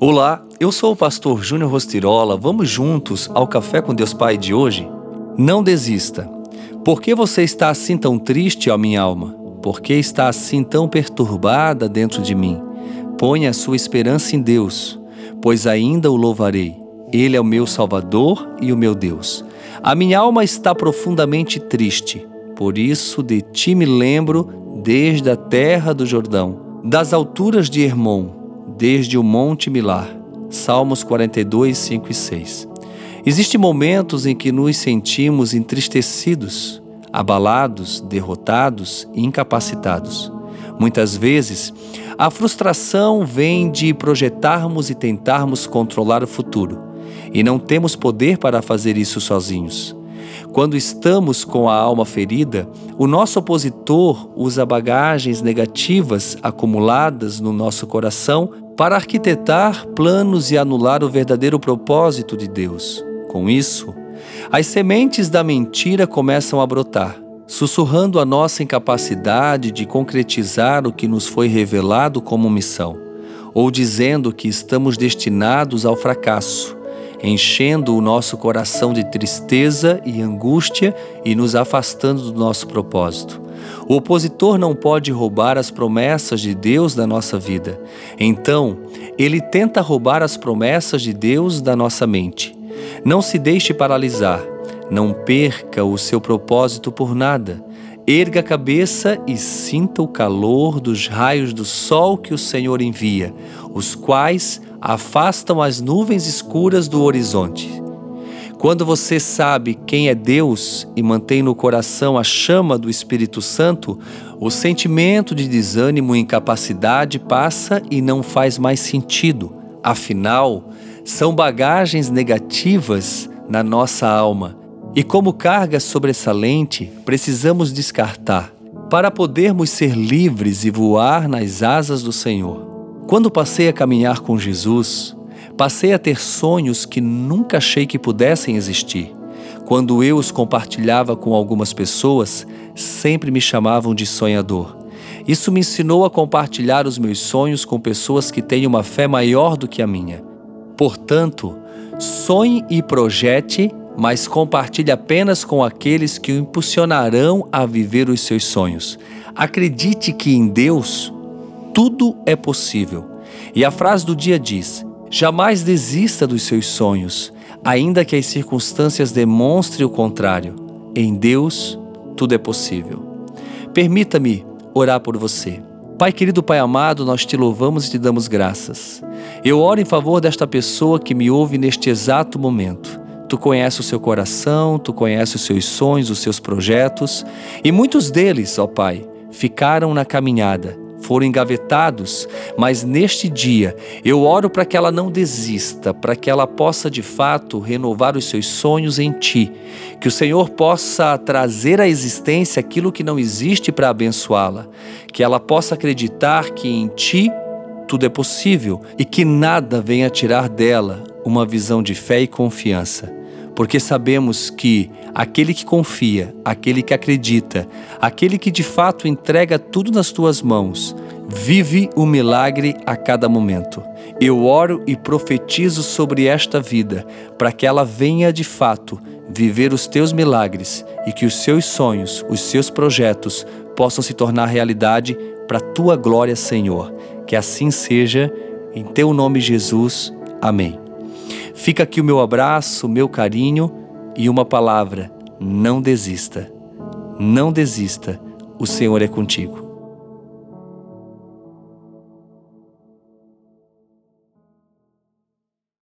Olá, eu sou o pastor Júnior Rostirola. Vamos juntos ao Café com Deus Pai de hoje? Não desista. Por que você está assim tão triste, ó minha alma? Por que está assim tão perturbada dentro de mim? Ponha a sua esperança em Deus, pois ainda o louvarei. Ele é o meu Salvador e o meu Deus. A minha alma está profundamente triste, por isso de ti me lembro desde a terra do Jordão, das alturas de Hermon desde o Monte Milar. Salmos 42, 5 e 6. Existem momentos em que nos sentimos entristecidos, abalados, derrotados e incapacitados. Muitas vezes, a frustração vem de projetarmos e tentarmos controlar o futuro, e não temos poder para fazer isso sozinhos. Quando estamos com a alma ferida, o nosso opositor usa bagagens negativas acumuladas no nosso coração para arquitetar planos e anular o verdadeiro propósito de Deus. Com isso, as sementes da mentira começam a brotar, sussurrando a nossa incapacidade de concretizar o que nos foi revelado como missão, ou dizendo que estamos destinados ao fracasso enchendo o nosso coração de tristeza e angústia e nos afastando do nosso propósito. O opositor não pode roubar as promessas de Deus da nossa vida. Então, ele tenta roubar as promessas de Deus da nossa mente. Não se deixe paralisar. Não perca o seu propósito por nada. Erga a cabeça e sinta o calor dos raios do sol que o Senhor envia, os quais afastam as nuvens escuras do horizonte. Quando você sabe quem é Deus e mantém no coração a chama do Espírito Santo, o sentimento de desânimo e incapacidade passa e não faz mais sentido. Afinal, são bagagens negativas na nossa alma e, como carga sobressalente, precisamos descartar para podermos ser livres e voar nas asas do Senhor. Quando passei a caminhar com Jesus, passei a ter sonhos que nunca achei que pudessem existir. Quando eu os compartilhava com algumas pessoas, sempre me chamavam de sonhador. Isso me ensinou a compartilhar os meus sonhos com pessoas que têm uma fé maior do que a minha. Portanto, sonhe e projete mas compartilhe apenas com aqueles que o impulsionarão a viver os seus sonhos. Acredite que em Deus tudo é possível. E a frase do dia diz: jamais desista dos seus sonhos, ainda que as circunstâncias demonstrem o contrário. Em Deus tudo é possível. Permita-me orar por você. Pai querido, Pai amado, nós te louvamos e te damos graças. Eu oro em favor desta pessoa que me ouve neste exato momento. Tu conheces o seu coração, tu conheces os seus sonhos, os seus projetos, e muitos deles, ó Pai, ficaram na caminhada, foram engavetados, mas neste dia eu oro para que ela não desista, para que ela possa de fato renovar os seus sonhos em Ti, que o Senhor possa trazer à existência aquilo que não existe para abençoá-la, que ela possa acreditar que em Ti tudo é possível e que nada venha tirar dela uma visão de fé e confiança porque sabemos que aquele que confia, aquele que acredita, aquele que de fato entrega tudo nas tuas mãos, vive o milagre a cada momento. Eu oro e profetizo sobre esta vida, para que ela venha de fato viver os teus milagres e que os seus sonhos, os seus projetos possam se tornar realidade para a tua glória, Senhor. Que assim seja, em teu nome, Jesus. Amém. Fica aqui o meu abraço, o meu carinho e uma palavra: não desista. Não desista, o Senhor é contigo.